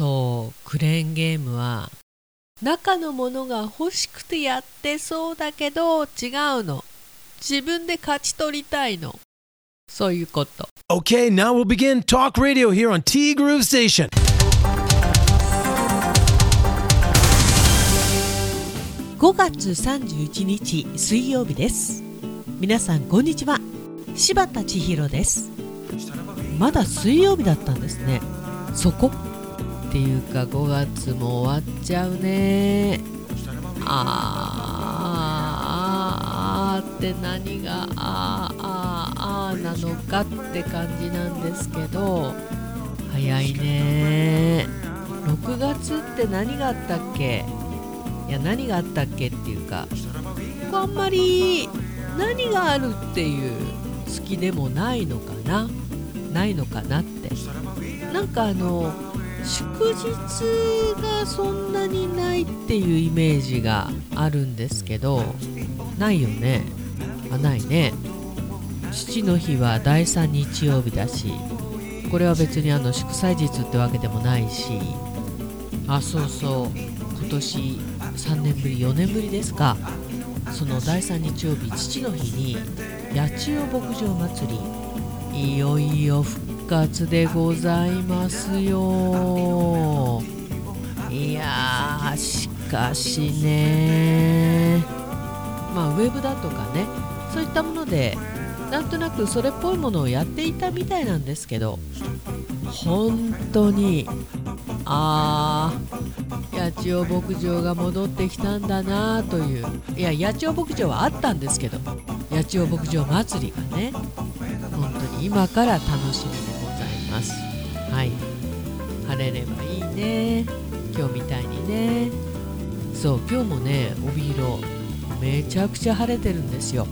そうクレーンゲームは中のものが欲しくてやってそうだけど違うの。自分で勝ち取りたいの。そういうこと。Okay, now we'll begin Talk Radio here on T Groove Station. 5月31日水曜日です。皆さんこんにちは。柴田千尋です。まだ水曜日だったんですね。そこていうか5月も終わっちゃうね。あーあーあって何があーあーあーなのかって感じなんですけど早いね。6月って何があったっけ？いや何があったっけっていうか僕あんまり何があるっていう好きでもないのかな？ないのかなって。なんかあの祝日がそんなにないっていうイメージがあるんですけどないよね。あないね。父の日は第3日曜日だしこれは別にあの祝祭日ってわけでもないしあそうそう。今年3年ぶり4年ぶりですか。その第3日曜日父の日に八千代牧場祭りいよいよ復活でございますよ。いやーしかしね。まあウェブだとかねそういったものでなんとなくそれっぽいものをやっていたみたいなんですけど本当にあー八千代牧場が戻ってきたんだなといういや八千代牧場はあったんですけど八千代牧場祭りがね本当に今から楽しみ。はい。晴れればいいね。今日みたいにね。そう今日もね帯広めちゃくちゃ晴れてるんですよ。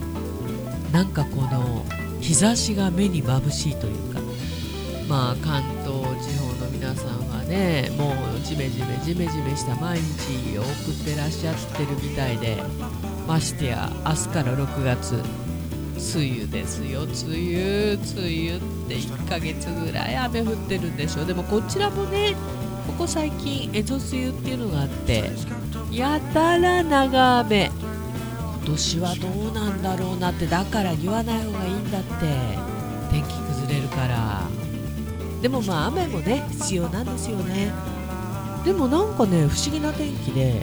なんかこの日差しが目に眩しいというか。まあ関東地方の皆さんはねもうジメジメジメジメした毎日を送ってらっしゃってるみたいで。ましてや明日から6月梅雨ですよ梅雨梅雨って1ヶ月ぐらい雨降ってるんでしょう。でもこちらもねここ最近江戸梅雨っていうのがあってやたら長雨。今年はどうなんだろうなってだから言わない方がいいんだって。天気崩れるから。でもまあ雨もね必要なんですよね。でもなんかね不思議な天気で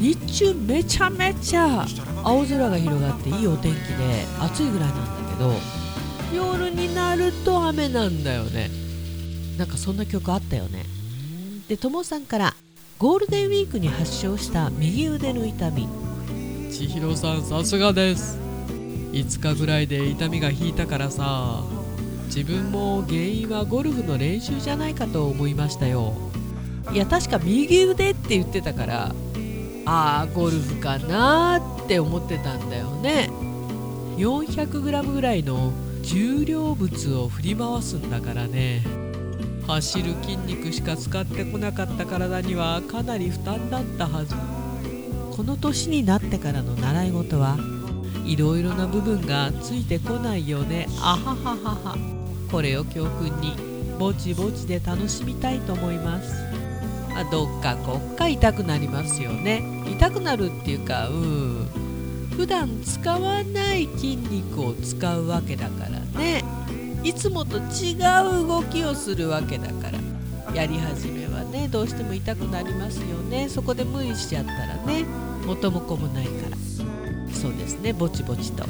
日中めちゃめちゃ青空が広がっていいお天気で暑いぐらいなんだけど夜になると雨なんだよね。なんかそんな曲あったよね。でともさんからゴールデンウィークに発症した右腕の痛み。千尋さんさすがです。5日ぐらいで痛みが引いたからさ。自分も原因はゴルフの練習じゃないかと思いましたよ。いや確か右腕って言ってたからああゴルフかなって思ってたんだよね。400g ぐらいの重量物を振り回すんだからね。走る筋肉しか使ってこなかった体にはかなり負担だったはず。この年になってからの習い事はいろいろな部分がついてこないよね。あはははは。これを教訓にぼちぼちで楽しみたいと思います。あどっかこっか痛くなりますよね。痛くなるっていうかうん。普段使わない筋肉を使うわけだからね。いつもと違う動きをするわけだから。やり始めはねどうしても痛くなりますよね。そこで無理しちゃったらね元も子もないから。そうですねぼちぼちと。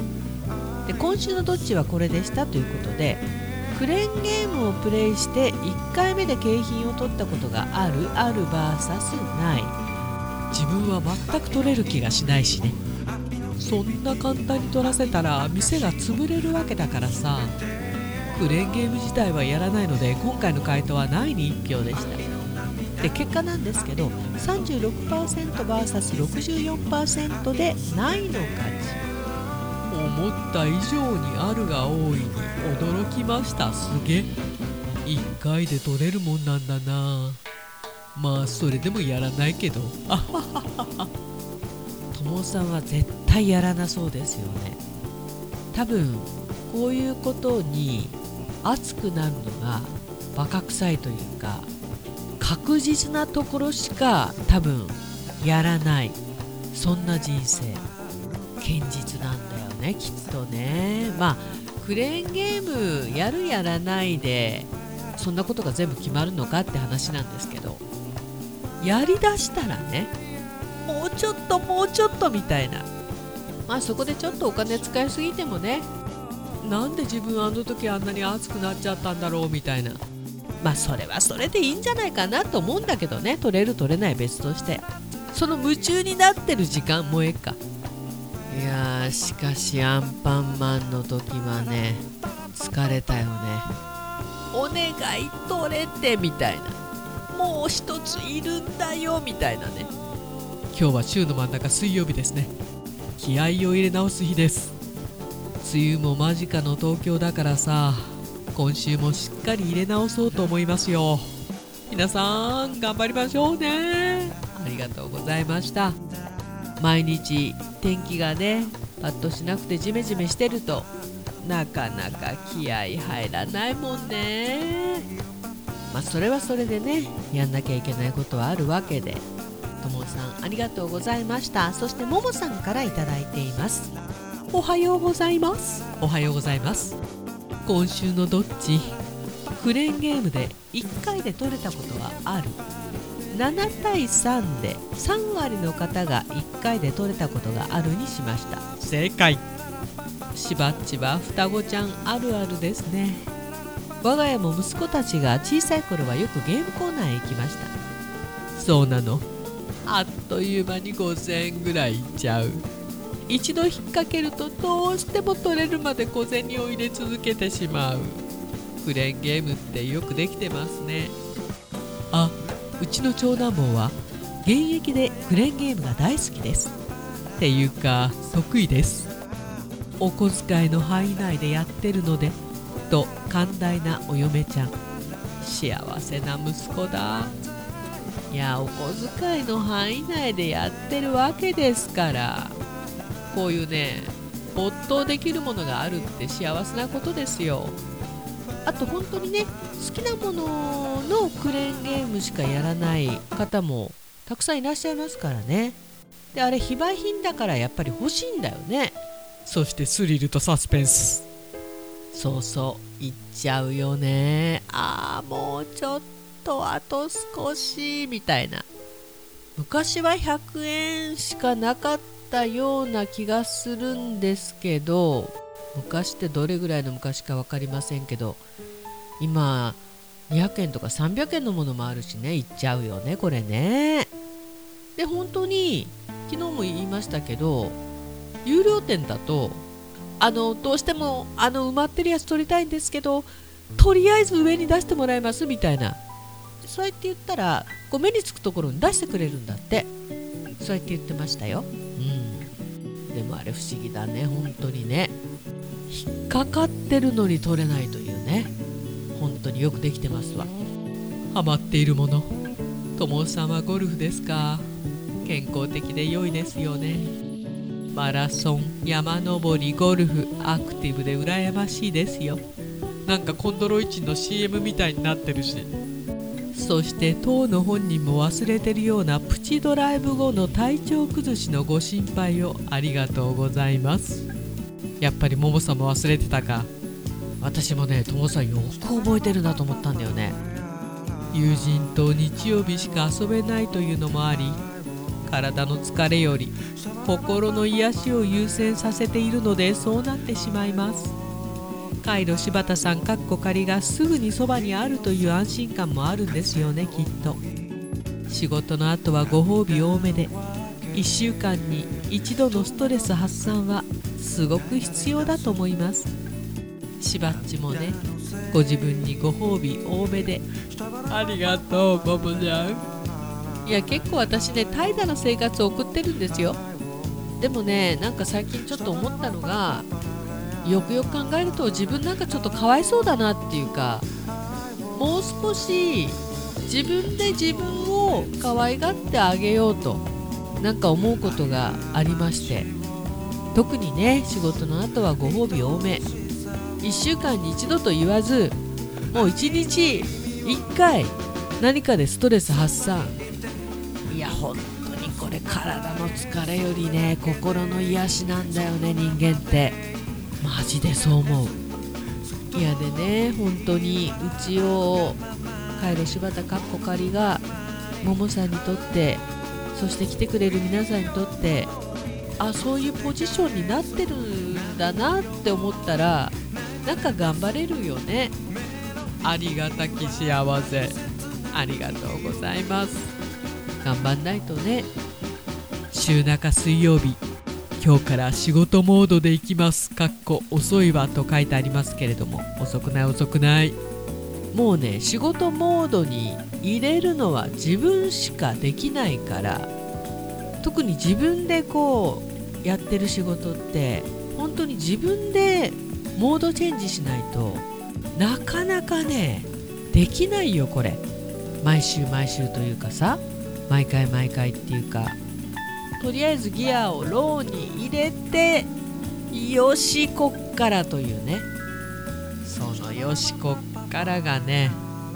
で今週のどっちはこれでした？ということでクレーンゲームをプレイして1回目で景品を取ったことがあるある VS ない。自分は全く取れる気がしないしね。そんな簡単に取らせたら店が潰れるわけだからさ。クレーンゲーム自体はやらないので今回の回答はないに1票でした。で結果なんですけど 36%vs64% でないの勝ち。思った以上にあるが多いに驚きました。すげ1回で取れるもんなんだな。まあそれでもやらないけど。あはははともさんは絶対やらなそうですよね。多分こういうことに熱くなるのがバカ臭いというか確実なところしか多分やらない。そんな人生。堅実なんだよ。ねきっとね。まあクレーンゲームやるやらないでそんなことが全部決まるのかって話なんですけどやりだしたらねもうちょっともうちょっとみたいな。まあそこでちょっとお金使いすぎてもねなんで自分あの時あんなに熱くなっちゃったんだろうみたいな。まあそれはそれでいいんじゃないかなと思うんだけどね取れる取れない別として。その夢中になってる時間もええか。いやーしかしアンパンマンの時はね疲れたよね。お願い取れてみたいな。もう一ついるんだよみたいなね。今日は週の真ん中水曜日ですね。気合を入れ直す日です。梅雨も間近の東京だからさ今週もしっかり入れ直そうと思いますよ。皆さん頑張りましょうね。ありがとうございました毎日天気がねパッとしなくてジメジメしてるとなかなか気合入らないもんね。まあそれはそれでねやんなきゃいけないことはあるわけで。ともさんありがとうございました。そしてももさんから頂いています。おはようございます。おはようございます。今週のどっち？クレーンゲームで1回で取れたことはある7対3で3割の方が1回で取れたことがあるにしました。正解。しばっちは双子ちゃんあるあるですね。我が家も息子たちが小さい頃はよくゲームコーナーへ行きました。そうなの。あっという間に5000円ぐらいいっちゃう。一度引っ掛けるとどうしても取れるまで小銭を入れ続けてしまう。クレーンゲームってよくできてますね。あうちの長男坊は現役でクレーンゲームが大好きです。っていうか得意です。お小遣いの範囲内でやってるのでと寛大なお嫁ちゃん。幸せな息子だ。いやお小遣いの範囲内でやってるわけですから。こういうね没頭できるものがあるって幸せなことですよ。あと本当にね好きなもののクレーンゲームしかやらない方もたくさんいらっしゃいますからね。であれ非売品だからやっぱり欲しいんだよね。そしてスリルとサスペンス。そうそういっちゃうよね。ああもうちょっとあと少しみたいな。昔は100円しかなかったような気がするんですけど昔ってどれぐらいの昔か分かりませんけど今200円とか300円のものもあるしね。いっちゃうよねこれね。で本当に昨日も言いましたけど有料店だとあのどうしてもあの埋まってるやつ取りたいんですけどとりあえず上に出してもらえますみたいな。そうやって言ったらこう目につくところに出してくれるんだって。そうやって言ってましたよ。でもあれ不思議だね本当にね。引っかかってるのに取れないというね。本当によくできてますわ。ハマっているもの。ともさんはゴルフですか。健康的で良いですよね。マラソン山登りゴルフアクティブで羨ましいですよ。なんかコンドロイチンの CM みたいになってるし。そして当の本人も忘れてるようなプチドライブ後の体調崩しのご心配をありがとうございます。やっぱりももさんも忘れてたか。私もねともさんよく覚えてるなと思ったんだよね。友人と日曜日しか遊べないというのもあり体の疲れより心の癒しを優先させているのでそうなってしまいます。カイロ柴田さんかっこ仮がすぐにそばにあるという安心感もあるんですよねきっと。仕事の後はご褒美多めで1週間に一度のストレス発散はすごく必要だと思います。しばっちもねご自分にご褒美多めでありがとうボブちゃん。いや結構私ね怠惰な生活を送ってるんですよ。でもねなんか最近ちょっと思ったのがよくよく考えると自分なんかちょっとかわいそうだなっていうかもう少し自分で自分を可愛がってあげようとなんか思うことがありまして特にね仕事の後はご褒美多め。1週間に1度と言わずもう1日1回何かでストレス発散。いや本当にこれ体の疲れよりね心の癒しなんだよね人間って。マジでそう思う。いやでね本当にうちをカイロ柴田かっこ仮がももさんにとってそして来てくれる皆さんにとってあそういうポジションになってるんだなって思ったらなんか頑張れるよね。ありがたき幸せ。ありがとうございます。頑張んないとね。週中水曜日。今日から仕事モードで行きます。かっこ遅いわと書いてありますけれども遅くない遅くない。もうね仕事モードに入れるのは自分しかできないから特に自分でこうやってる仕事って本当に自分でモードチェンジしないとなかなかねできないよこれ。毎週毎週というかさ毎回毎回っていうかとりあえずギアをローに入れてよしこっからというね。そのよしこっからがね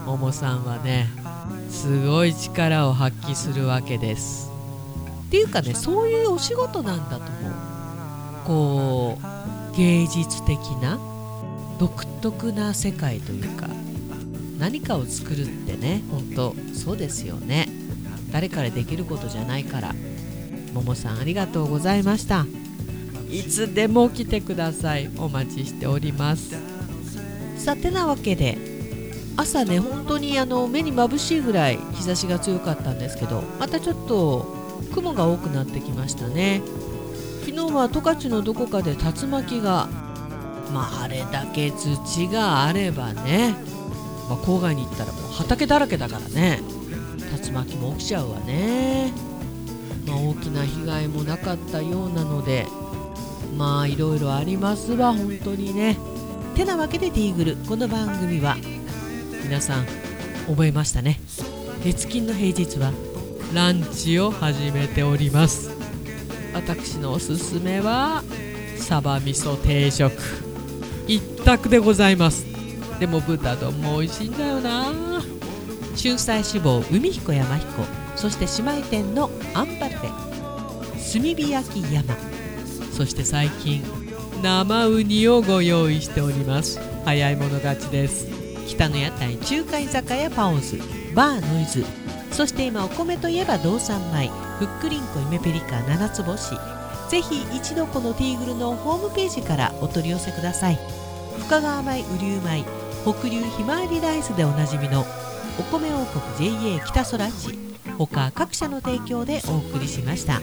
ももさんはねすごい力を発揮するわけです。っていうかねそういうお仕事なんだと思う。こう芸術的な独特な世界というか何かを作るってね本当そうですよね。誰からできることじゃないから。ももさんありがとうございました。いつでも来てください。お待ちしております。さてなわけで朝ね本当にあの目に眩しいぐらい日差しが強かったんですけどまたちょっと雲が多くなってきましたね。昨日は十勝のどこかで竜巻がまああれだけ土があればね、まあ、郊外に行ったらもう畑だらけだからね。竜巻も起きちゃうわね、まあ、大きな被害もなかったようなのでまあいろいろありますわ本当にね。てなわけでティーグル。この番組は皆さん覚えましたね。月金の平日はランチを始めております。私のおすすめはサバ味噌定食。一択でございます。でも豚丼も美味しいんだよな。春菜志望海彦山彦そして姉妹店のアンパルフ炭火焼き山。そして最近生ウニをご用意しております。早い者勝ちです。北の屋台中華居酒屋パオズ。バーノイズ。そして今お米といえば道産米。ふっくりんこイメペリカ七つ星。ぜひ一度このティーグルのホームページからお取り寄せください。深川米雨竜米北流ひまわりライスでおなじみのお米王国 JA 北空地他各社の提供でお送りしました。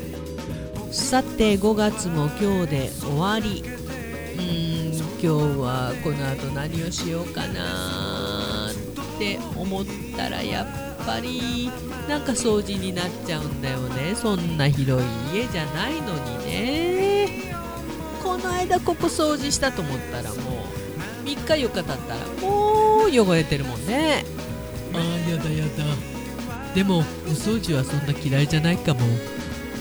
さて5月も今日で終わり。うーん今日はこの後何をしようかなって思ったらやっぱりなんか掃除になっちゃうんだよね。そんな広い家じゃないのにね。この間ここ掃除したと思ったらもう3日4日経ったらもう汚れてるもんね。あーやだやだ。でもお掃除はそんな嫌いじゃないかも。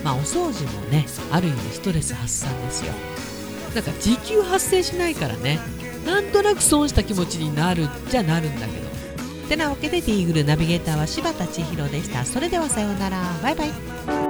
まあお掃除もねある意味ストレス発散ですよ。なんか時給発生しないからね。なんとなく損した気持ちになるじゃなるんだけど。てなわけでティーグルナビゲーターは柴田千尋でした。それではさようなら。バイバイ